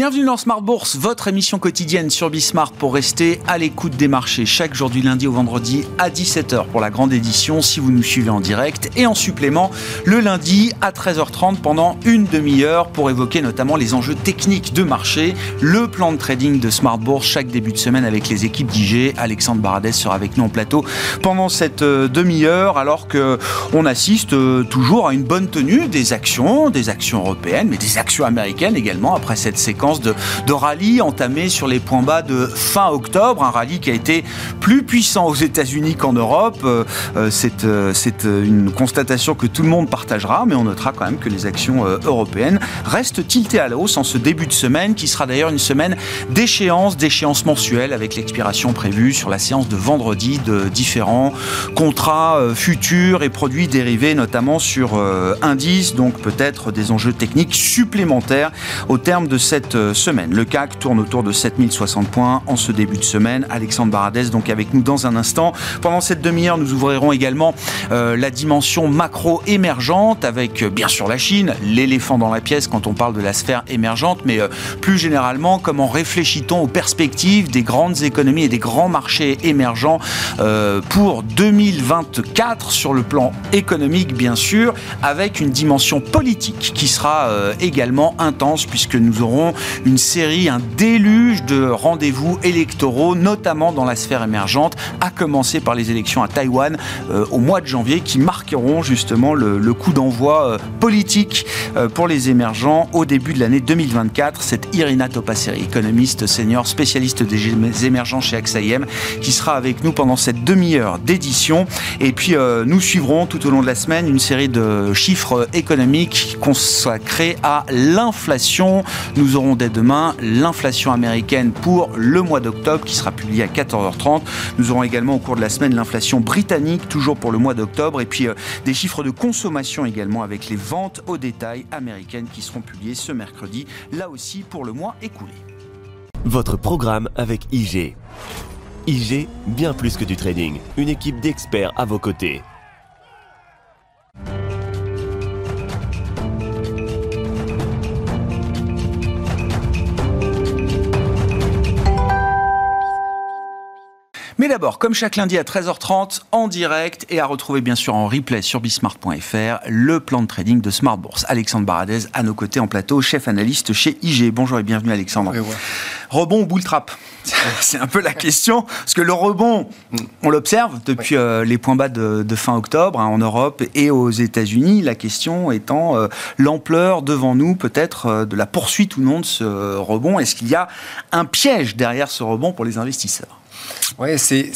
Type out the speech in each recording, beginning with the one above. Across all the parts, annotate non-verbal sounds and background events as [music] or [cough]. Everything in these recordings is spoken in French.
Bienvenue dans Smart Bourse, votre émission quotidienne sur Bismart pour rester à l'écoute des marchés chaque jour du lundi au vendredi à 17h pour la grande édition si vous nous suivez en direct et en supplément le lundi à 13h30 pendant une demi-heure pour évoquer notamment les enjeux techniques de marché, le plan de trading de Smart Bourse chaque début de semaine avec les équipes d'IG. Alexandre Baradès sera avec nous en plateau pendant cette euh, demi-heure alors que on assiste euh, toujours à une bonne tenue des actions, des actions européennes mais des actions américaines également après cette séquence de, de rallye entamé sur les points bas de fin octobre, un rallye qui a été plus puissant aux États-Unis qu'en Europe. Euh, euh, c'est euh, une constatation que tout le monde partagera, mais on notera quand même que les actions européennes restent tiltées à la hausse en ce début de semaine, qui sera d'ailleurs une semaine d'échéance, d'échéance mensuelle, avec l'expiration prévue sur la séance de vendredi de différents contrats futurs et produits dérivés, notamment sur indices, donc peut-être des enjeux techniques supplémentaires au terme de cette euh. Le CAC tourne autour de 7060 points en ce début de semaine. Alexandre Baradès, donc avec nous dans un instant. Pendant cette demi-heure, nous ouvrirons également euh, la dimension macro émergente avec euh, bien sûr la Chine, l'éléphant dans la pièce quand on parle de la sphère émergente, mais plus généralement, comment réfléchit-on aux perspectives des grandes économies et des grands marchés émergents pour 2024 sur le plan économique, bien sûr, avec une dimension politique qui sera également intense puisque nous aurons une série, un déluge de rendez-vous électoraux, notamment dans la sphère émergente, à commencer par les élections à Taïwan euh, au mois de janvier, qui marqueront justement le, coup d'envoi euh, politique euh, pour les émergents au début de l'année 2024. C'est Irina Topaseri, économiste senior, spécialiste des émergents chez AXA qui sera avec nous pendant cette demi-heure d'édition. Et puis nous suivrons tout au long de la semaine une série de chiffres économiques consacrés à l'inflation. Nous aurons dès demain l'inflation américaine pour le mois d'octobre qui sera publié à 14h30. Nous aurons également au cours de la semaine l'inflation britannique, toujours pour le mois d'octobre, et puis euh, des chiffres de consommation également avec les ventes au détail américaines qui seront publiées ce mercredi, là aussi pour le mois écoulé. Votre programme avec IG. IG, bien plus que du trading, une équipe d'experts à vos côtés. Mais d'abord, comme chaque lundi à 13h30, en direct et à retrouver bien sûr en replay sur bismart.fr, le plan de trading de Smart Bourse. Alexandre Baradez à nos côtés en plateau, chef analyste chez IG. Bonjour et bienvenue Alexandre. Rebond ou bull trap [laughs] C'est un peu la question, parce que le rebond, on l'observe depuis euh, les points bas de, fin octobre hein, en Europe et aux États-Unis. La question étant euh, l'ampleur devant nous, peut-être, euh, de la poursuite ou non de ce rebond. Est-ce qu'il y a un piège derrière ce rebond pour les investisseurs? Ouais, c'est,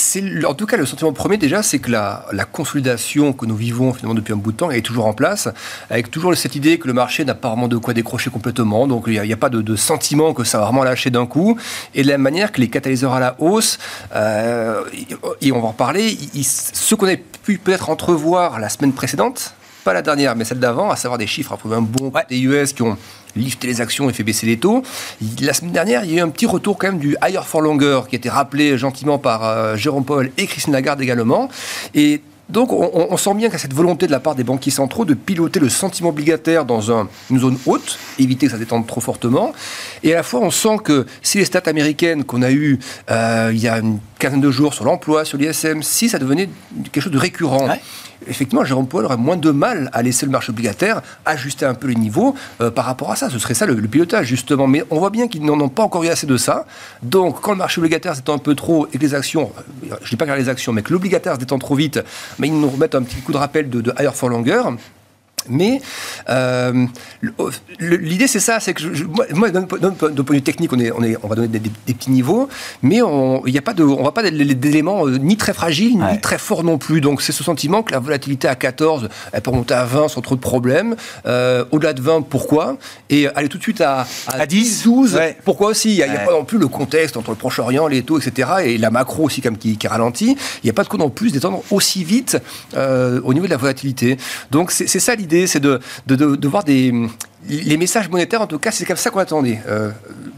en tout cas le sentiment premier déjà, c'est que la, consolidation que nous vivons finalement depuis un bout de temps est toujours en place, avec toujours cette idée que le marché n'a pas vraiment de quoi décrocher complètement, donc il n'y a, pas de, sentiment que ça va vraiment lâcher d'un coup, et de la manière que les catalyseurs à la hausse, euh, et on va en parler, ce qu'on a pu peut-être entrevoir la semaine précédente, pas la dernière, mais celle d'avant, à savoir des chiffres, à un bon des US qui ont lifté les actions et fait baisser les taux. La semaine dernière, il y a eu un petit retour quand même du higher for longer qui a été rappelé gentiment par euh, Jérôme Paul et Christine Lagarde également. Et donc, on, sent bien qu'il y a cette volonté de la part des banquiers centraux de piloter le sentiment obligataire dans une zone haute, éviter que ça détende trop fortement. Et à la fois, on sent que si les stats américaines qu'on a eues euh, il y a une quinzaine de jours sur l'emploi, sur l'ISM, si ça devenait quelque chose de récurrent, effectivement, Jérôme Powell aurait moins de mal à laisser le marché obligataire ajuster un peu les niveaux euh, par rapport à ça. Ce serait ça le, pilotage, justement. Mais on voit bien qu'ils n'en ont pas encore eu assez de ça. Donc, quand le marché obligataire s'étend un peu trop et que les actions, je ne dis pas que les actions, mais que l'obligataire se détend trop vite, mais ils nous remettent un petit coup de rappel de, de higher for longer. Mais euh, l'idée, c'est ça, c'est que je, moi, d'un point de vue technique, on, est, on, est, on va donner des, petits niveaux, mais on ne a pas de, on va pas d'éléments euh, ni très fragiles, ni très forts non plus. Donc c'est ce sentiment que la volatilité à 14, elle peut monter à 20 sans trop de problèmes. Euh, au-delà de 20, pourquoi? Et aller tout de suite à, à, 10, 12, pourquoi aussi? Il n'y a, pas non plus le contexte entre le Proche-Orient, les taux, etc. Et la macro aussi comme qui, qui ralentit. Il n'y a pas de quoi non plus d'étendre aussi vite au niveau de la volatilité. Donc c'est ça l'idée c'est de, de, voir des, les messages monétaires, en tout cas, c'est comme ça qu'on attendait. Euh,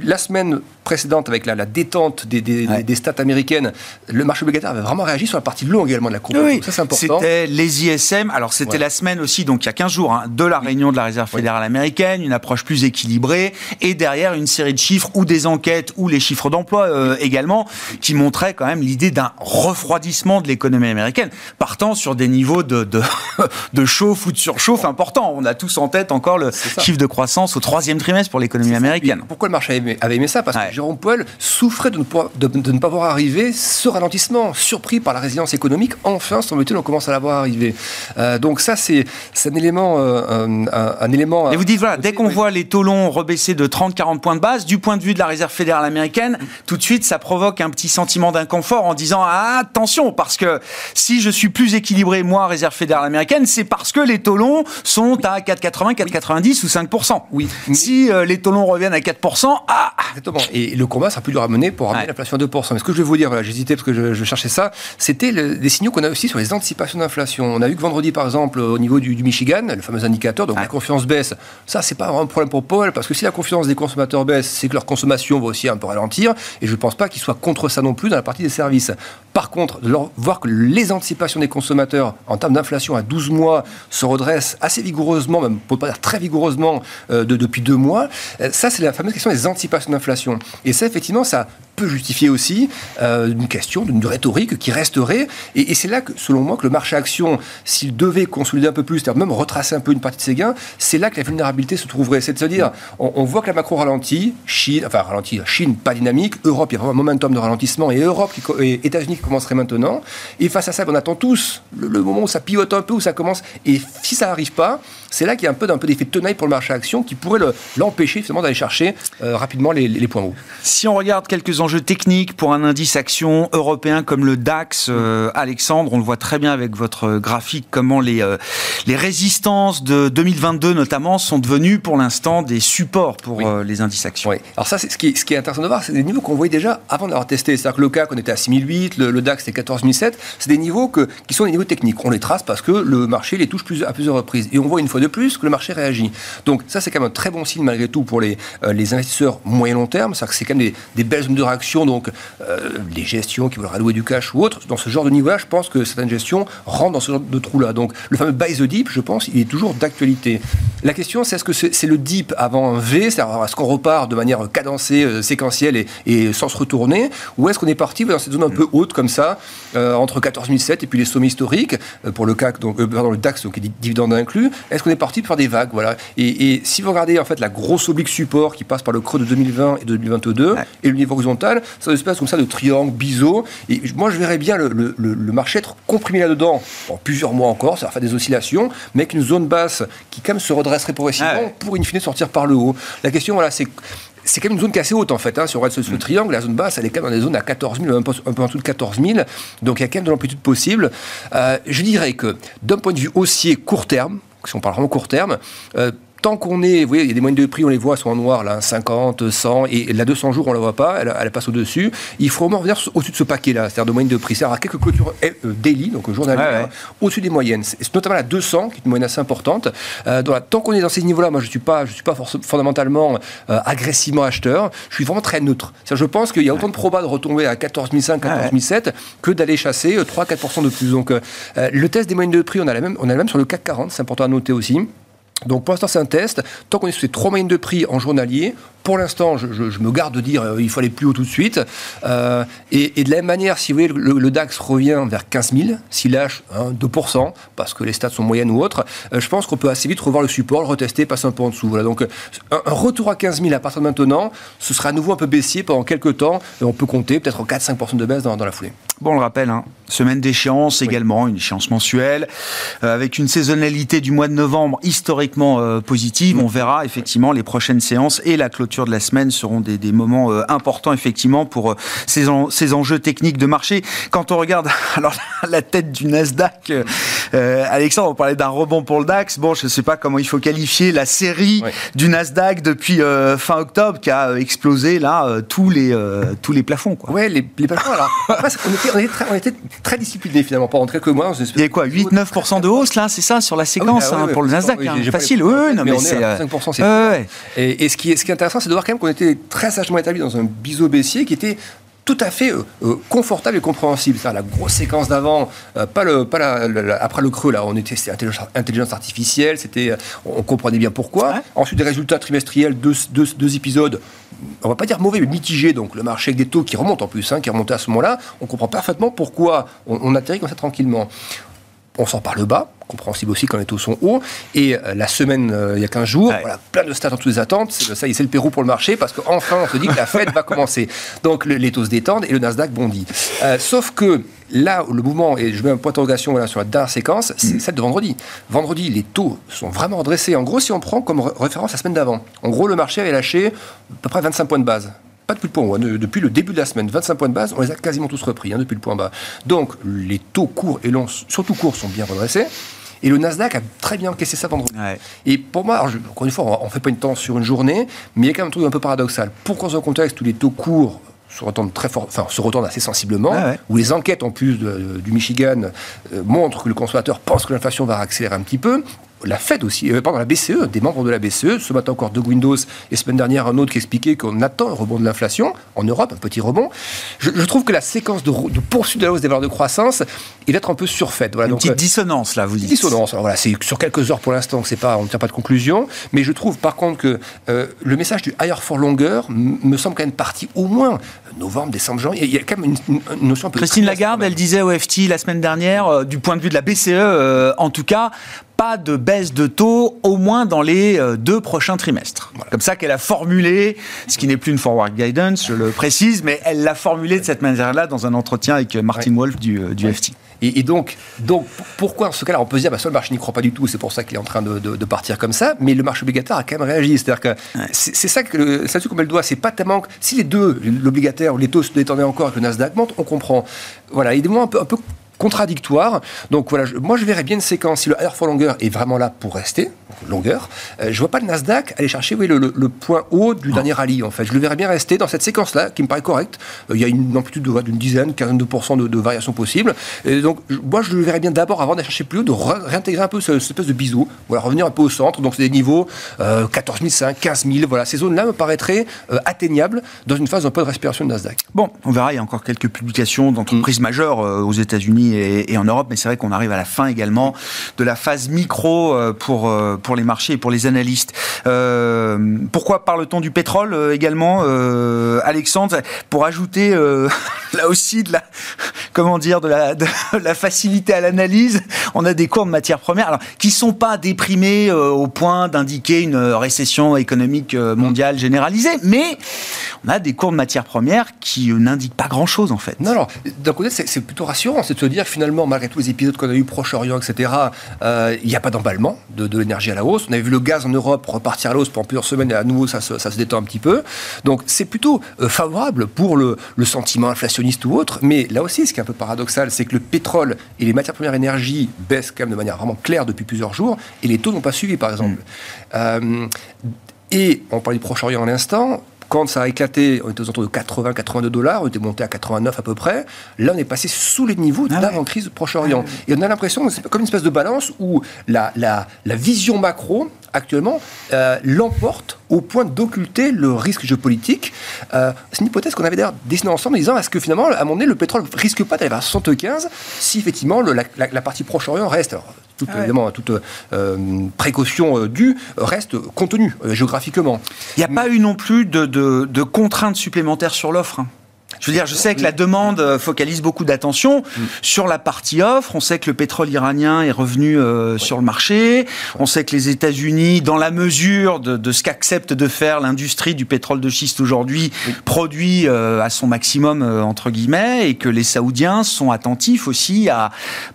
la semaine précédente, avec la, détente des, des, stats américaines, le marché obligataire avait vraiment réagi sur la partie longue également de la courbe. Ça, c'est important. C'était les ISM. Alors, c'était la semaine aussi, donc il y a 15 jours, hein, de la réunion de la Réserve fédérale américaine, une approche plus équilibrée, et derrière une série de chiffres ou des enquêtes ou les chiffres d'emploi euh, également, qui montraient quand même l'idée d'un refroidissement de l'économie américaine, partant sur des niveaux de, de, [laughs] de chauffe ou de surchauffe importants. On a tous en tête encore le chiffre de croissance au troisième trimestre pour l'économie américaine. Pourquoi le marché avait aimé ça? Parce que Jérôme Powell souffrait de ne, pas, de, ne, pas voir arriver ce ralentissement, surpris par la résilience économique. Enfin, semble-t-il, on commence à la voir arriver. Euh, donc ça, c'est un élément... Euh, un, élément Et vous dites, voilà, dès qu'on voit les taux longs rebaisser de 30-40 points de base, du point de vue de la Réserve fédérale américaine, tout de suite, ça provoque un petit sentiment d'inconfort en disant, ah, attention, parce que si je suis plus équilibré, moi, Réserve fédérale américaine, c'est parce que les taux longs sont à 4,80, 4,90 ou 5%. Oui. Si euh, les taux longs reviennent à 4%, ah Exactement. Et le combat sera plus dur à mener pour ramener l'inflation à 2%. Mais ce que je vais vous dire, voilà, j'hésitais parce que je, cherchais ça, c'était des signaux qu'on a aussi sur les anticipations d'inflation. On a vu que vendredi, par exemple, au niveau du, Michigan, le fameux indicateur, donc la confiance baisse. Ça, c'est pas un problème pour Paul, parce que si la confiance des consommateurs baisse, c'est que leur consommation va aussi un peu ralentir. Et je ne pense pas qu'ils soient contre ça non plus dans la partie des services. Par contre, voir que les anticipations des consommateurs en termes d'inflation à 12 mois se redressent assez vigoureusement, même pour pas dire très vigoureusement, euh, de, depuis deux mois, euh, ça, c'est la fameuse question des anticipations d'inflation. Et ça, effectivement, ça peut justifier aussi euh, une question, d'une rhétorique qui resterait. Et, c'est là que, selon moi, que le marché action, s'il devait consolider un peu plus, c'est-à-dire même retracer un peu une partie de ses gains, c'est là que la vulnérabilité se trouverait. C'est de se dire, on, voit que la macro ralentit, Chine, enfin ralentit, Chine pas dynamique, Europe, il y a vraiment un momentum de ralentissement, et Europe et États-Unis qui commenceraient maintenant. Et face à ça, on attend tous le, moment où ça pivote un peu, où ça commence. Et si ça n'arrive pas, c'est là qu'il y a un peu d'un peu d'effet de tenaille pour le marché action qui pourrait l'empêcher finalement d'aller chercher euh, rapidement les, les points hauts. Si on regarde quelques enjeux techniques pour un indice action européen comme le DAX, euh, Alexandre, on le voit très bien avec votre graphique, comment les, euh, les résistances de 2022 notamment sont devenues pour l'instant des supports pour les indices actions. Oui. Alors ça, c'est ce qui, est, ce qui est intéressant de voir, c'est des niveaux qu'on voyait déjà avant d'avoir testé. C'est-à-dire que le CAC, on était à 6008, le, DAX c'était 14007. C'est des niveaux que, qui sont des niveaux techniques. On les trace parce que le marché les touche plus, à plusieurs reprises. Et on voit une fois de plus que le marché réagit. Donc ça, c'est quand même un très bon signe malgré tout pour les, les investisseurs moyen long terme. C'est-à-dire que c'est quand même des, belles zones de réaction donc euh, les gestions qui veulent allouer du cash ou autre, dans ce genre de niveau-là, je pense que certaines gestions rentrent dans ce genre de trou-là. Donc le fameux buy the deep, je pense, il est toujours d'actualité. La question, c'est est-ce que c'est le deep avant un V, c'est-à-dire est-ce qu'on repart de manière cadencée, euh, séquentielle et, sans se retourner, ou est-ce qu'on est parti dans cette zone un peu haute comme ça, euh, entre 14007 et puis les sommets historiques, pour le CAC, donc, le DAX, donc dividende inclus, est-ce qu'on est parti pour faire des vagues voilà. Et, si vous regardez en fait la grosse oblique support qui passe par le creux de 2020 et de 2022 et le niveau horizontal, ça se passe comme ça de triangle, biseau. Et moi, je verrais bien le, marché être comprimé là-dedans en plusieurs mois encore, ça va faire des oscillations, mais avec une zone basse qui, quand même, se redresserait progressivement ah pour, in fine, sortir par le haut. La question, voilà, c'est c'est quand même une zone qui est assez haute en fait. Hein, si on regarde ce, mm. triangle, la zone basse, elle est quand même dans des zones à 14 000, un peu, un peu en dessous de 14 000. Donc il y a quand même de l'amplitude possible. Euh, je dirais que d'un point de vue haussier court terme, si on parle vraiment court terme, euh, tant qu'on est, vous voyez, il y a des moyennes de prix, on les voit, sont en noir, là, 50, 100, et la 200 jours, on la voit pas, elle, passe au-dessus. Il faut vraiment revenir au-dessus de ce paquet-là, c'est-à-dire de moyenne de prix. C'est-à-dire à quelques clôtures euh, daily, donc journalières, au-dessus des moyennes. C'est notamment la 200, qui est une moyenne assez importante. Euh, tant qu'on est dans ces niveaux-là, moi, je ne suis pas, je suis pas fondamentalement euh, agressivement acheteur. Je suis vraiment très neutre. Je pense qu'il y a autant de probas de retomber à 14 500, 14 700 que d'aller chasser 3-4% de plus. Donc, le test des moyennes de prix, on a, la même, on a la même sur le CAC 40, c'est important à noter aussi. Donc pour l'instant c'est un test. Tant qu'on est sur ces trois moyennes de prix en journalier, pour l'instant je, me garde de dire euh, il faut aller plus haut tout de suite. Euh, et, de la même manière, si vous voyez le, DAX revient vers 15 000, s'il lâche 2%, parce que les stats sont moyennes ou autres, euh, je pense qu'on peut assez vite revoir le support, le retester, passer un peu en dessous. Voilà. Donc un, retour à 15 000 à partir de maintenant, ce sera à nouveau un peu baissier pendant quelques temps, et on peut compter peut-être 4-5% de baisse dans, la foulée. Bon, on le rappelle, hein, semaine d'échéance également, une échéance mensuelle, avec une saisonnalité du mois de novembre historique euh, positive. On verra effectivement les prochaines séances et la clôture de la semaine seront des, moments euh, importants effectivement pour euh, ces, ces, enjeux techniques de marché. Quand on regarde [laughs] alors la tête du Nasdaq Alexandre, on parlait d'un rebond pour le DAX. Bon, je ne sais pas comment il faut qualifier la série du Nasdaq depuis fin octobre qui a explosé là tous les tous les plafonds. Quoi. Ouais, les, plafonds. Alors, on était, on était, très, on était très discipliné finalement pendant quelques mois. Il y a quoi 8-9% de hausse là, c'est ça sur la ah séquence ah hein, pour le Nasdaq. hein, facile. Oui, non, mais, c'est 5%. Euh, et, et, ce qui est, ce qui est intéressant, c'est de voir quand même qu'on était très sagement établi dans un biseau baissier qui était tout à fait euh, euh, confortable et compréhensible. C'est la grosse séquence d'avant, pas le, pas la, après le creux là, on était intelligence, intelligence artificielle, c'était, on comprenait bien pourquoi. Ensuite des résultats trimestriels, deux, deux, deux, épisodes, on va pas dire mauvais mais mitigés. Donc le marché avec des taux qui remontent en plus, hein, qui remontaient à ce moment-là, on comprend parfaitement pourquoi on, on atterrit comme ça tranquillement on sort par le bas, compréhensible aussi quand les taux sont hauts. Et euh, la semaine, euh, il y a 15 jours, voilà, plein de stats dans toutes les attentes. Ça c'est le Pérou pour le marché parce qu'enfin, on se dit que la Fed va commencer. Donc les taux se détendent et le Nasdaq bondit. Euh, sauf que là, le mouvement, et je mets un point d'interrogation voilà, sur la dernière séquence, c'est mm. celle de vendredi. Vendredi, les taux sont vraiment redressés. En gros, si on prend comme référence la semaine d'avant, en gros, le marché avait lâché à peu près 25 points de base pas depuis le point haut. Depuis le début de la semaine, 25 points de base, on les a quasiment tous repris hein, depuis le point bas. Donc les taux courts et longs, surtout courts, sont bien redressés. Et le Nasdaq a très bien encaissé ça vendredi. Et pour moi, encore une fois, on ne fait pas une tendance sur une journée, mais il y a quand même un truc un peu paradoxal. Pourquoi dans un contexte où les taux courts se retournent très fort, enfin se retournent assez sensiblement, où les enquêtes en plus du Michigan euh, montrent que le consommateur pense que l'inflation va accélérer un petit peu, la Fed aussi, euh, pardon, la BCE, des membres de la BCE, ce matin encore de Windows, et semaine dernière un autre qui expliquait qu'on attend un rebond de l'inflation en Europe, un petit rebond. Je, trouve que la séquence de, poursuite de la hausse des valeurs de croissance est d'être un peu surfaite. Voilà, Une petite euh, dissonance là, vous dites. Dissonance. voilà, c'est sur quelques heures pour l'instant, c'est pas, on ne tient pas de conclusion, mais je trouve par contre que euh, le message du higher for longer me semble quand même parti au moins novembre, décembre, janvier. Il y a quand même une, notion un peu. Christine Lagarde, elle disait au FT la semaine dernière, du point de vue de la BCE, en tout cas, pas de baisse de taux, au moins dans les euh, deux prochains trimestres. Comme ça qu'elle a formulé, ce qui n'est plus une forward guidance, je le précise, mais elle l'a formulé de cette manière-là dans un entretien avec euh, Martin Wolf du, euh, FT. Et, donc, donc, pourquoi, en ce cas-là, on peut se dire, bah, le marché n'y croit pas du tout, c'est pour ça qu'il est en train de, partir comme ça, mais le marché obligataire a quand même réagi. C'est-à-dire que c'est ça que, ça dessus qu'on met le doigt, c'est pas tellement, si les deux, l'obligataire ou les taux se détendaient encore et que le Nasdaq monte, on comprend. Voilà, il est un peu, un peu contradictoire. Donc voilà, moi je verrais bien une séquence, si le higher for longer est vraiment là pour rester, longueur, euh, je vois pas le Nasdaq aller chercher oui, le, point haut du dernier rallye en fait. Je le verrais bien rester dans cette séquence-là, qui me paraît correcte. Euh, il y a une amplitude d'une dizaine, quinzaine de pourcents de, de variations possibles. Et donc moi je le verrais bien d'abord, avant d'aller chercher plus haut, de réintégrer un peu cette espèce de bisou, voilà, revenir un peu au centre. Donc c'est des niveaux euh, 14 500, 15 000, voilà, ces zones-là me paraîtraient euh, atteignables dans une phase un peu de respiration de Nasdaq. Bon, on verra, il y a encore quelques publications d'entreprises mm. majeures aux États-Unis et, en Europe, mais c'est vrai qu'on arrive à la fin également de la phase micro euh, pour, euh, pour les marchés et pour les analystes. Euh, pourquoi parle-t-on du pétrole également, Alexandre? Pour ajouter [laughs] là aussi de la, comment dire, de la, facilité à l'analyse, on a des cours de matières premières qui ne sont pas déprimés au point d'indiquer une récession économique mondiale généralisée, mais on a des cours de matières premières qui n'indiquent pas grand-chose en fait. Non, alors, d'un côté, c'est plutôt rassurant, c'est de se dire finalement, malgré tous les épisodes qu'on a eu Proche-Orient, etc., euh, il n'y a pas d'emballement de, l'énergie à la hausse. On avait vu le gaz en Europe repartir à la hausse pendant plusieurs semaines et à nouveau, ça se, ça se détend un petit peu. Donc, c'est plutôt euh, favorable pour le, sentiment inflationniste ou autre. Mais là aussi, ce qui est un peu paradoxal, c'est que le pétrole et les matières premières énergie baissent quand même de manière vraiment claire depuis plusieurs jours et les taux n'ont pas suivi, par exemple. Mm. Euh, et on parlait du Proche-Orient à l'instant, quand ça a éclaté, on était aux alentours de 80-82 dollars, on était monté à 89 à peu près. Là, on est passé sous les niveaux ah d'avant-crise Proche-Orient. Ah Et on a l'impression, c'est comme une espèce de balance où la, la, la vision macro, actuellement, euh, l'emporte au point d'occulter le risque géopolitique. Euh, c'est une hypothèse qu'on avait d'ailleurs dessinée ensemble en disant est-ce que finalement, à moment donné, le pétrole risque pas d'aller vers 75 si effectivement la, la, partie Proche-Orient reste. Alors, toute, ah évidemment, toute euh, précaution euh, due, reste contenue euh, géographiquement. Il n'y a pas eu non plus de, de, de contraintes supplémentaires sur l'offre hein. Je veux dire, je sais que la demande euh, focalise beaucoup d'attention mm. sur la partie offre. On sait que le pétrole iranien est revenu euh, sur le marché. On sait que les États-Unis, dans la mesure de, ce qu'accepte de faire l'industrie du pétrole de schiste aujourd'hui, produit euh, à son maximum entre guillemets, et que les Saoudiens sont attentifs aussi à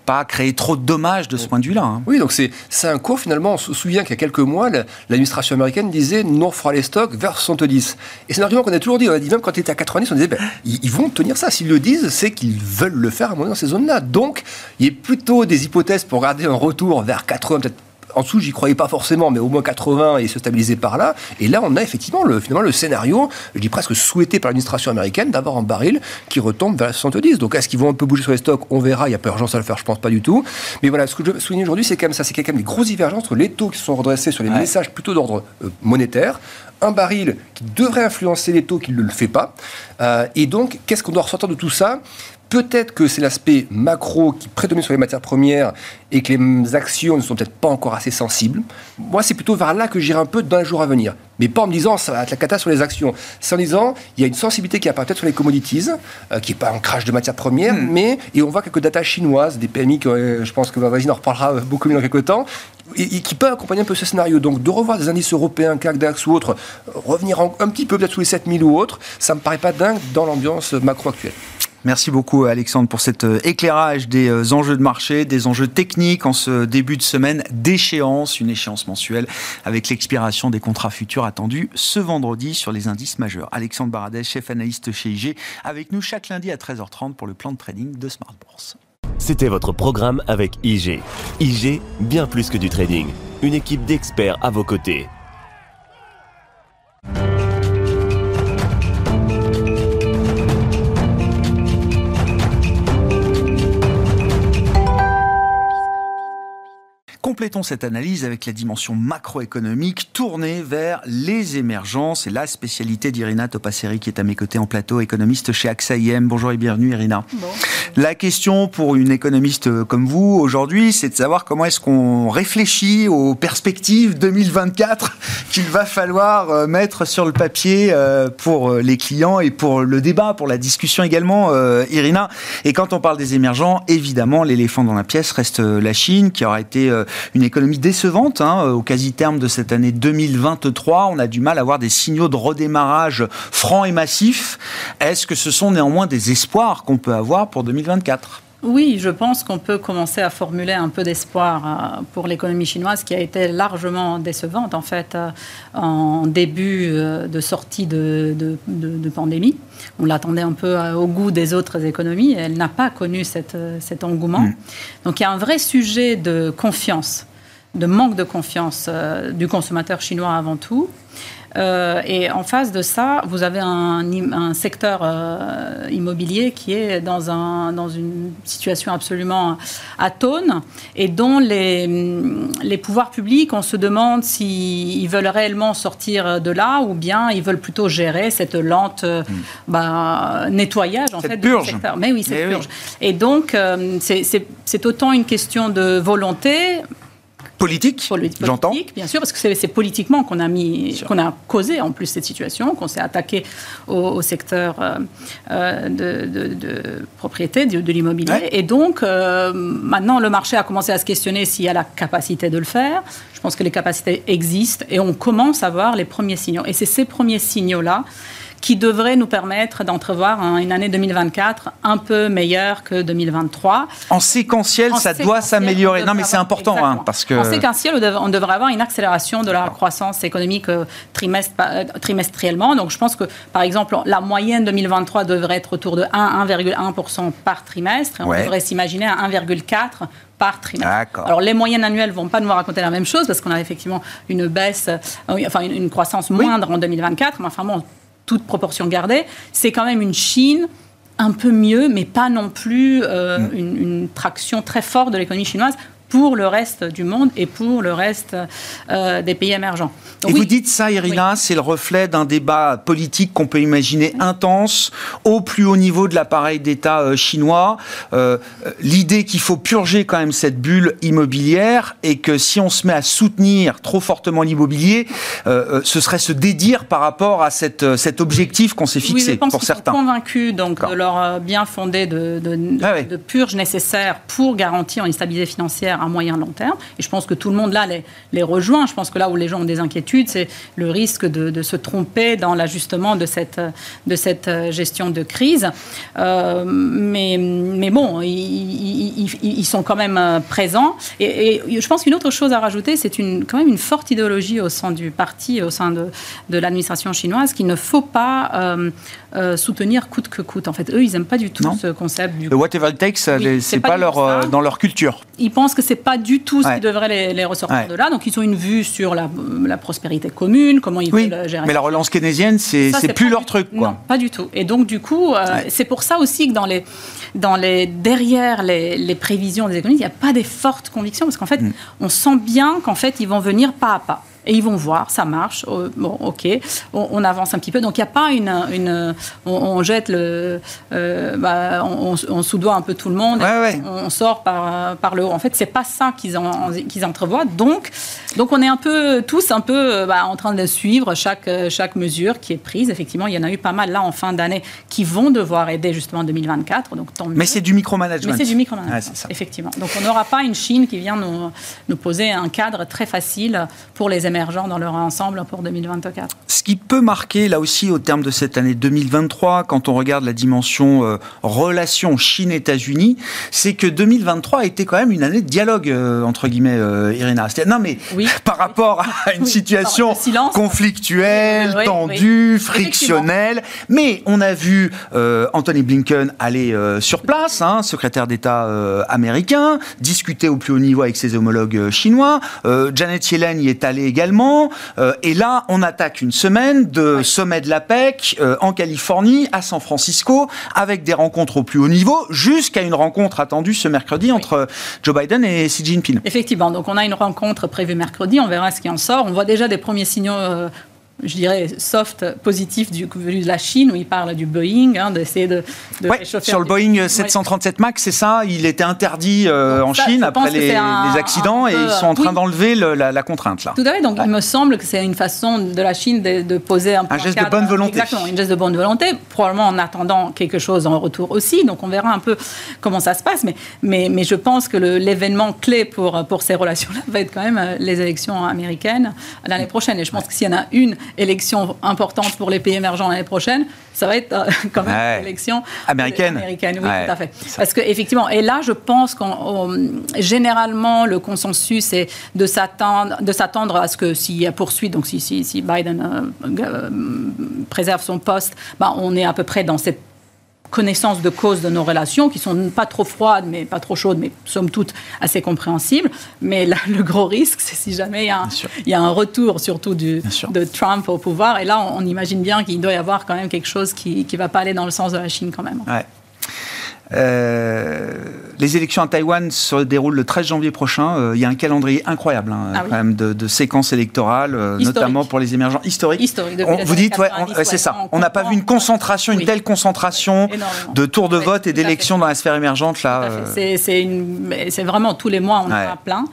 pas créer trop de dommages de ce point de vue-là. Hein. Oui, donc c'est un cours finalement. On se souvient qu'il y a quelques mois, l'administration américaine disait non, on fera les stocks vers 70. Et c'est un argument qu'on a toujours dit. On a dit même quand il était à 90, on disait ben, ils, vont tenir ça. S'ils le disent, c'est qu'ils veulent le faire à mon dans ces zones-là. Donc, il y a plutôt des hypothèses pour garder un retour vers 80, peut-être en dessous, j'y croyais pas forcément, mais au moins 80 et se stabiliser par là. Et là, on a effectivement le, finalement le scénario, je dis presque souhaité par l'administration américaine, d'avoir un baril qui retombe vers 70. Donc, est-ce qu'ils vont un peu bouger sur les stocks? On verra. Il n'y a pas urgence à le faire, je pense pas du tout. Mais voilà, ce que je veux souligner aujourd'hui, c'est quand même ça. C'est quand même des grosses divergences entre les taux qui sont redressés sur les messages plutôt d'ordre euh, monétaire un baril qui devrait influencer les taux qui ne le fait pas. Euh, et donc, qu'est-ce qu'on doit ressortir de tout ça? Peut-être que c'est l'aspect macro qui prédomine sur les matières premières et que les actions ne sont peut-être pas encore assez sensibles. Moi, c'est plutôt vers là que j'irai un peu dans les jours à venir. Mais pas en me disant ça va être la cata sur les actions. C'est en disant il y a une sensibilité qui apparaît peut-être sur les commodities, euh, qui n'est pas un crash de matières premières, hmm. mais et on voit quelques datas chinoises, des PMI que euh, je pense que Vasine en reparlera beaucoup mieux dans quelques temps, et, qui peuvent accompagner un peu ce scénario. Donc de revoir des indices européens, CAC, DAX ou autres, revenir un petit peu peut-être sous les 7000 ou autres, ça me paraît pas dingue dans l'ambiance macro actuelle. Merci beaucoup Alexandre pour cet euh, éclairage des euh, enjeux de marché, des enjeux techniques en ce début de semaine d'échéance, une échéance mensuelle avec l'expiration des contrats futurs attendus ce vendredi sur les indices majeurs. Alexandre Baradès, chef analyste chez IG, avec nous chaque lundi à 13h30 pour le plan de trading de Smart Bourse. C'était votre programme avec IG. IG, bien plus que du trading. Une équipe d'experts à vos côtés. Complétons cette analyse avec la dimension macroéconomique tournée vers les émergences et la spécialité d'Irina Topasseri qui est à mes côtés en plateau, économiste chez AXA IM. Bonjour et bienvenue Irina. La question pour une économiste comme vous aujourd'hui, c'est de savoir comment est-ce qu'on réfléchit aux perspectives 2024 [laughs] qu'il va falloir euh, mettre sur le papier euh, pour euh, les clients et pour le débat, pour la discussion également, Irina. Et quand on parle des émergents, évidemment, l'éléphant dans la pièce reste la Chine qui aura été une économie décevante hein, au quasi-terme de cette année 2023. On a du mal à voir des signaux de redémarrage francs et massifs. Est-ce que ce sont néanmoins des espoirs qu'on peut avoir pour 2024 oui, je pense qu'on peut commencer à formuler un peu d'espoir euh, pour l'économie chinoise qui a été largement décevante en fait euh, en début euh, de sortie de, pandémie. On l'attendait un peu au goût des autres économies et elle n'a pas connu cet engouement. Mm. Donc il y a un vrai sujet de confiance, de manque de confiance du consommateur chinois avant tout. Euh, et en face de ça, vous avez un, secteur euh, immobilier qui est dans, un, dans une situation absolument atone et dont les, les pouvoirs publics, on se demande s'ils veulent réellement sortir de là ou bien ils veulent plutôt gérer cette lente hmm. bah, nettoyage en fait, purge. du secteur. Mais oui, cette purge. Et donc, euh, c'est autant une question de volonté, politique, j'entends. Bien sûr, parce que c'est politiquement qu'on a mis, qu'on a causé en plus cette situation, qu'on s'est attaqué au, secteur euh, euh, de, propriété, de, l'immobilier. Et donc, euh, maintenant, le marché a commencé à se questionner s'il y a la capacité de le faire. Je pense que les capacités existent et on commence à voir les premiers signaux. Et c'est ces premiers signaux-là qui devrait nous permettre d'entrevoir une année 2024 un peu meilleure que 2023. En séquentiel, ça doit s'améliorer. Non, mais c'est important, hein, parce que... En séquentiel, on devrait avoir une accélération de la croissance économique euh, euh, trimestriellement. Donc, je pense que, par exemple, la moyenne 2023 devrait être autour de 1,1% par trimestre. on devrait s'imaginer à 1,4% par trimestre. Alors les moyennes annuelles vont pas nous raconter la même chose parce qu'on a effectivement une baisse, euh, enfin une, croissance moindre en 2024. Mais enfin bon, toute proportion gardée, c'est quand même une Chine un peu mieux, mais pas non plus euh, mm. une, traction très forte de l'économie chinoise pour le reste du monde et pour le reste euh, des pays émergents. et vous dites ça, Irina, c'est le reflet d'un débat politique qu'on peut imaginer intense au plus haut niveau de l'appareil d'État euh, chinois. Euh, l'idée qu'il faut purger quand même cette bulle immobilière et que si on se met à soutenir trop fortement l'immobilier, ce serait se dédire par rapport à cette, cet objectif qu'on s'est fixé oui, je pense pour certains. Sont convaincus donc de leur bien fondé de, de, ah de purge nécessaire pour garantir une stabilité financière à moyen long terme. Et je pense que tout le monde là les, rejoint. Je pense que là où les gens ont des inquiétudes, c'est le risque de, se tromper dans l'ajustement de cette, de cette euh, gestion de crise. Euh, mais, mais bon, ils, sont quand même euh, présents. Et, je pense qu'une autre chose à rajouter, c'est une, quand même une forte idéologie au sein du parti, au sein de, de l'administration chinoise, qu'il ne faut pas soutenir coûte que coûte. En fait, eux, ils n'aiment pas du tout ce concept. Du whatever it takes, c'est pas, leur, dans leur culture. Ils pensent que c'est pas du tout ce qui devrait les, les ressortir de là. Donc, ils ont une vue sur la, la prospérité commune, comment ils veulent gérer. Mais la relance keynésienne, c'est plus leur truc. Quoi. Non, pas du tout. Et donc, du coup, euh, c'est pour ça aussi que dans les, dans les, derrière les, les prévisions des économistes, il n'y a pas des fortes convictions, parce qu'en fait, mm. on sent bien qu'en fait, ils vont venir pas à pas et ils vont voir, ça marche, oh, bon, ok, on, avance un petit peu. Donc il n'y a pas une, une on, jette le, euh, bah, on, on, soudoie un peu tout le monde, On, sort par, par le haut. En fait, c'est pas ça qu'ils qu'ils entrevoient. Donc, donc on est un peu tous un peu bah, en train de suivre chaque chaque mesure qui est prise. Effectivement, il y en a eu pas mal là en fin d'année qui vont devoir aider justement en 2024. Donc tant mieux. Mais c'est du micromanagement. Mais c'est du micromanagement. effectivement. Donc on n'aura pas une Chine qui vient nous, nous poser un cadre très facile pour les émergents dans leur ensemble pour 2024. Ce qui peut marquer, là aussi, au terme de cette année 2023, quand on regarde la dimension euh, relation Chine-États-Unis, c'est que 2023 a été quand même une année de dialogue, euh, entre guillemets, euh, Irina. Non, mais [laughs] par rapport à une situation conflictuelle, tendue, frictionnelle. Mais on a vu Anthony Blinken aller sur place, hein, secrétaire d'État américain, discuter au plus haut niveau avec ses homologues chinois. Janet Yellen y est allée également. Euh, et là, on attaque une semaine de sommet de la PEC euh, en Californie, à San Francisco, avec des rencontres au plus haut niveau, jusqu'à une rencontre attendue ce mercredi entre Joe Biden et Xi Jinping. Effectivement, donc on a une rencontre prévue mercredi, on verra ce qui en sort. On voit déjà des premiers signaux euh, je dirais, soft, positif du de la Chine, où il parle du Boeing, hein, d'essayer de, de Sur le Boeing 737 MAX, c'est ça? Il était interdit euh, en Chine après les, accidents et ils sont en train d'enlever la, contrainte. Là. Tout à fait, donc il me semble que c'est une façon de la Chine de, poser un, un geste de bonne volonté. Exactement, une geste de bonne volonté, probablement en attendant quelque chose en retour aussi. Donc on verra un peu comment ça se passe. Mais, mais, mais je pense que l'événement clé pour, pour ces relations-là [laughs] va être quand même euh, les élections américaines l'année prochaine. Et je pense que s'il y en a une élection importante pour les pays émergents l'année prochaine, ça va être euh, [laughs] quand même l'élection américaine. Américaine, oui, tout à fait. Parce que effectivement, et là, je pense qu'on généralement le consensus est de s'attendre, de s'attendre à ce que s'il y a poursuite, donc si, si, si Biden euh, euh, préserve son poste, bah, on est à peu près dans cette connaissance de cause de nos relations, qui sont pas trop froides, mais pas trop chaudes, mais somme toute assez compréhensibles. Mais le gros risque, c'est si jamais il y, a un, il y a un retour, surtout du, de Trump au pouvoir. Et là, on, imagine bien qu'il doit y avoir quand même quelque chose qui ne va pas aller dans le sens de la Chine quand même. Ouais. Euh, les élections à Taïwan se déroulent le 13 janvier prochain. Euh, il y a un calendrier incroyable hein, ah quand même de, séquences électorales, euh, notamment pour les émergents historiques. Historique, vous dites, ouais, c'est ça. On n'a pas vu une concentration, une telle concentration de tours de vote et d'élections dans la sphère émergente là. C'est vraiment tous les mois on en a plein.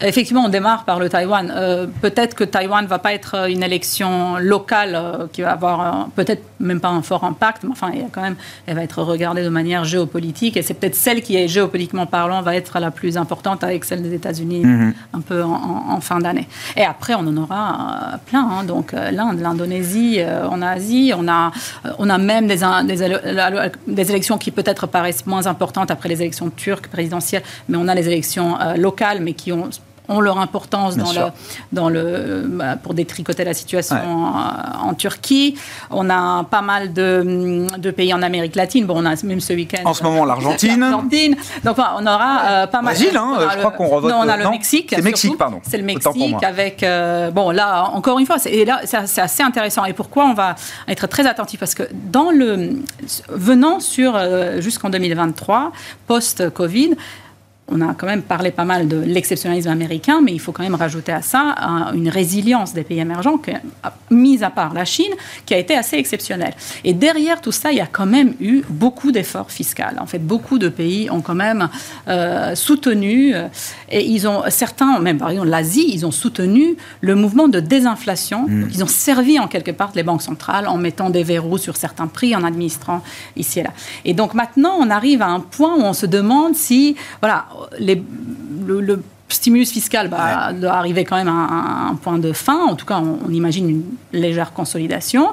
Effectivement, on démarre par le Taïwan. peut-être que Taïwan ne va pas être une élection locale qui va avoir peut-être même pas un fort impact, mais enfin, il y a quand même, elle va être regardée de manière géopolitique politique, et c'est peut-être celle qui est géopolitiquement parlant va être la plus importante avec celle des États-Unis mhm. un peu en, fin d'année. Et après, on en aura euh, plein. Hein. donc euh, l'Inde, l'Indonésie, euh, en Asie, on a, on a même des, des, des élections qui peut-être paraissent moins importantes après les élections turques présidentielles, mais on a les élections locales, mais qui ont ont leur importance dans le, dans le, bah, pour détricoter la situation en, Turquie. On a pas mal de, de, pays en Amérique latine. Bon, on a même ce week-end. En ce moment, l'Argentine. Donc, on aura euh, pas mal. Brésil, hein, je crois qu'on revote. Non, on a le Mexique. C'est Mexique, pardon. C'est le Mexique avec. Euh, bon, là, encore une fois, c'est, là, c'est assez intéressant. Et pourquoi on va être très attentif? Parce que dans le. Venant sur. Euh, jusqu'en 2023, post-Covid, on a quand même parlé pas mal de l'exceptionnalisme américain, mais il faut quand même rajouter à ça une résilience des pays émergents, mise à part la Chine, qui a été assez exceptionnelle. Et derrière tout ça, il y a quand même eu beaucoup d'efforts fiscaux. En fait, beaucoup de pays ont quand même euh, soutenu, euh, et ils ont, certains, même par exemple l'Asie, ils ont soutenu le mouvement de désinflation. Mmh. ils ont servi en quelque part les banques centrales en mettant des verrous sur certains prix, en administrant ici et là. Et donc maintenant, on arrive à un point où on se demande si, voilà, les, le, stimulus fiscal bah, doit arriver quand même à un, point de fin. En tout cas, on imagine une légère consolidation.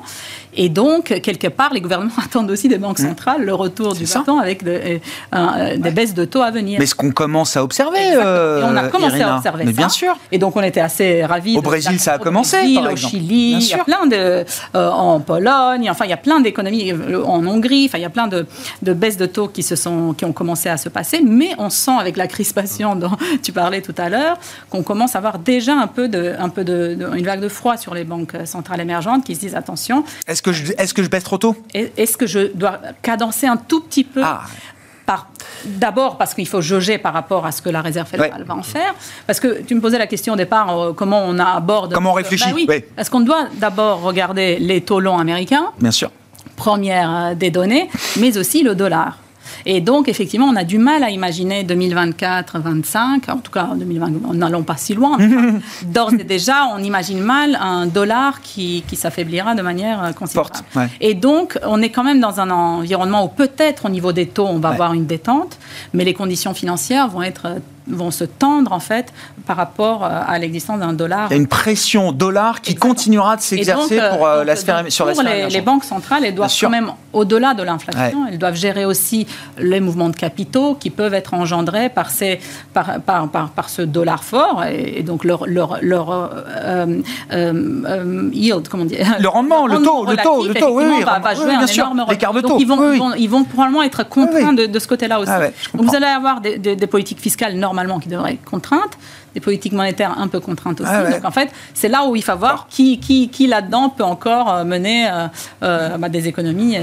Et donc, quelque part, les gouvernements [laughs] attendent aussi des banques mmh. centrales le retour du bâton avec euh, euh, des baisses de taux à venir. Mais ce qu'on commence à observer, euh, et on a commencé à observer mais bien sûr. Et donc, on était assez ravis. Au Brésil, ça a commencé. Brésil, au Chili, il y a plein de, en Pologne, enfin, il y a plein d'économies en Hongrie. Enfin, il y a plein de, de, baisses de taux qui se sont, qui ont commencé à se passer. Mais on sent avec la crispation dont [laughs] tu parlais tout à l'heure qu'on commence à avoir déjà un peu de, un peu de, une vague de froid sur les banques centrales émergentes qui se disent attention. Est-ce que je, est-ce que je baisse trop tôt? Est-ce que je dois cadencer un tout petit peu ah. D'abord parce qu'il faut jauger par rapport à ce que la réserve fédérale va en faire? Parce que tu me posais la question au départ, euh, comment on aborde... Comment on réfléchit ben oui, Est-ce qu'on doit d'abord regarder les taux longs américains Bien sûr. Première euh, des données, mais aussi le dollar. Et donc, effectivement, on a du mal à imaginer 2024-25, en tout cas en 2020, n'allons pas si loin. [laughs] D'ores et déjà, on imagine mal un dollar qui, qui s'affaiblira de manière euh, considérable. Et donc, on est quand même dans un environnement où peut-être au niveau des taux, on va avoir une détente, mais les conditions financières vont être vont se tendre en fait par rapport euh, à l'existence d'un dollar. Il y a une pression dollar qui continuera de s'exercer pour euh, la sphère, sur la sphère les, les, banques centrales, elles doivent quand même, au-delà de l'inflation, elles doivent gérer aussi les mouvements de capitaux qui peuvent être engendrés par, ces, par, par, par, ce dollar fort et, donc leur, leur, leur euh, yield, comment dire Le rendement, le, taux, le taux, le taux, oui, oui, va, jouer un énorme rôle. de donc ils vont, ils, vont, probablement être contraints de, ce côté-là aussi. Ah donc vous allez avoir des, des, des politiques fiscales normales normalement qui devraient être contraintes, des politiques monétaires un peu contraintes aussi. Ah Donc en fait, c'est là où il faut voir qui, qui, qui là-dedans peut encore euh, mener euh, euh, bah, des économies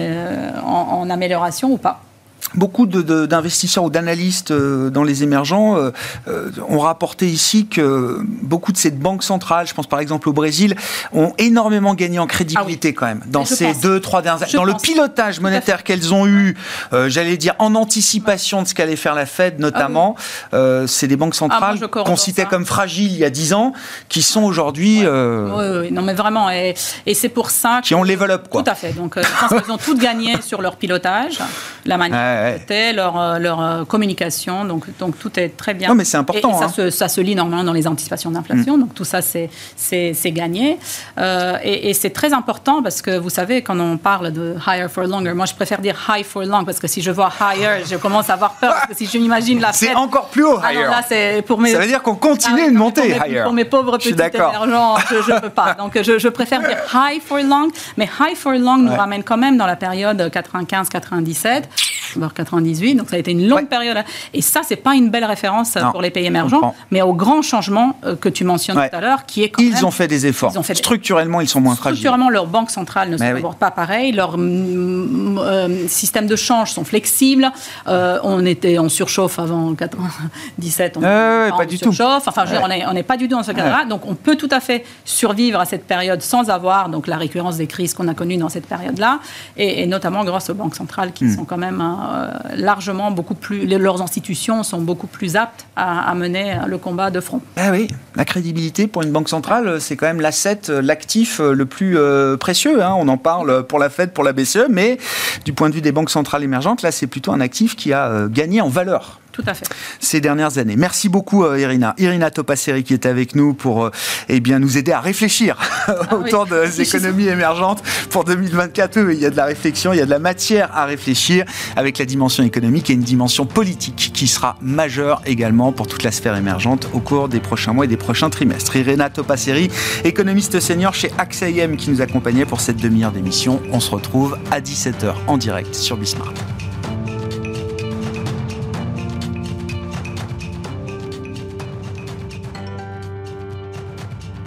en amélioration ou pas. Beaucoup d'investisseurs ou d'analystes euh, dans les émergents euh, euh, ont rapporté ici que beaucoup de ces banques centrales, je pense par exemple au Brésil, ont énormément gagné en crédibilité ah quand même dans ces deux, trois dernières années. Dans le pilotage monétaire qu'elles ont eu, j'allais dire en anticipation de ce qu'allait faire la Fed notamment, ah c'est des banques ah, centrales qu'on citait comme fragiles il y a dix ans, qui sont aujourd'hui... Oui, oui, non mais vraiment, et, et c'est pour ça... Qui ont level quoi. Tout à fait, donc je pense qu'elles ont toutes gagné sur leur pilotage, la manière leur, euh, leur euh, communication. Donc, donc tout est très bien. Non, mais c'est important. ça, hein. se, ça, se, lit normalement dans les anticipations d'inflation. Mm. Donc tout ça, c'est gagné. Euh, et, c'est très important parce que vous savez, quand on parle de higher for longer, moi je préfère dire high for long parce que si je vois higher, je commence à avoir peur. Parce que si je m'imagine la C'est encore plus haut, higher. là, pour mes, ça veut dire qu'on continue ah de monter pour higher. pour mes pauvres petits émergents, je ne peux pas. Donc je, je, préfère dire high for long. Mais high for long nous ramène quand même dans la période 95-97 98, donc ça a été une longue période. Et ça, c'est pas une belle référence pour les pays émergents, mais au grand changement euh, que tu mentionnes tout à l'heure, qui est quand Ils ont fait des efforts. Structurellement, ils sont moins fragiles. Structurellement, leurs banques centrales ne sont pas pareilles. Leurs mm, euh, systèmes de change sont flexibles. Euh, on était en surchauffe avant 97. On, pas du tout. Enfin, on n'est pas du tout dans ce cadre-là. Donc, on peut tout à fait survivre à cette période sans avoir donc la récurrence des crises qu'on a connues dans cette période-là, et, notamment grâce aux banques centrales qui hmm. sont quand même euh, largement beaucoup plus, leurs institutions sont beaucoup plus aptes à, mener le combat de front. Ah oui, la crédibilité pour une banque centrale, c'est quand même l'asset, l'actif le plus euh, précieux. Hein. On en parle pour la Fed, pour la BCE, mais du point de vue des banques centrales émergentes, là, c'est plutôt un actif qui a euh, gagné en valeur. Tout à fait. Ces dernières années. Merci beaucoup, euh, Irina. Irina Topasseri qui est avec nous pour euh, eh bien, nous aider à réfléchir [laughs] ah autour des économies émergentes pour 2024. il y a de la réflexion, il y a de la matière à réfléchir avec la dimension économique et une dimension politique qui sera majeure également pour toute la sphère émergente au cours des prochains mois et des prochains trimestres. Irina Topasseri, économiste senior chez AXA qui nous accompagnait pour cette demi-heure d'émission. On se retrouve à 17h en direct sur Bismarck.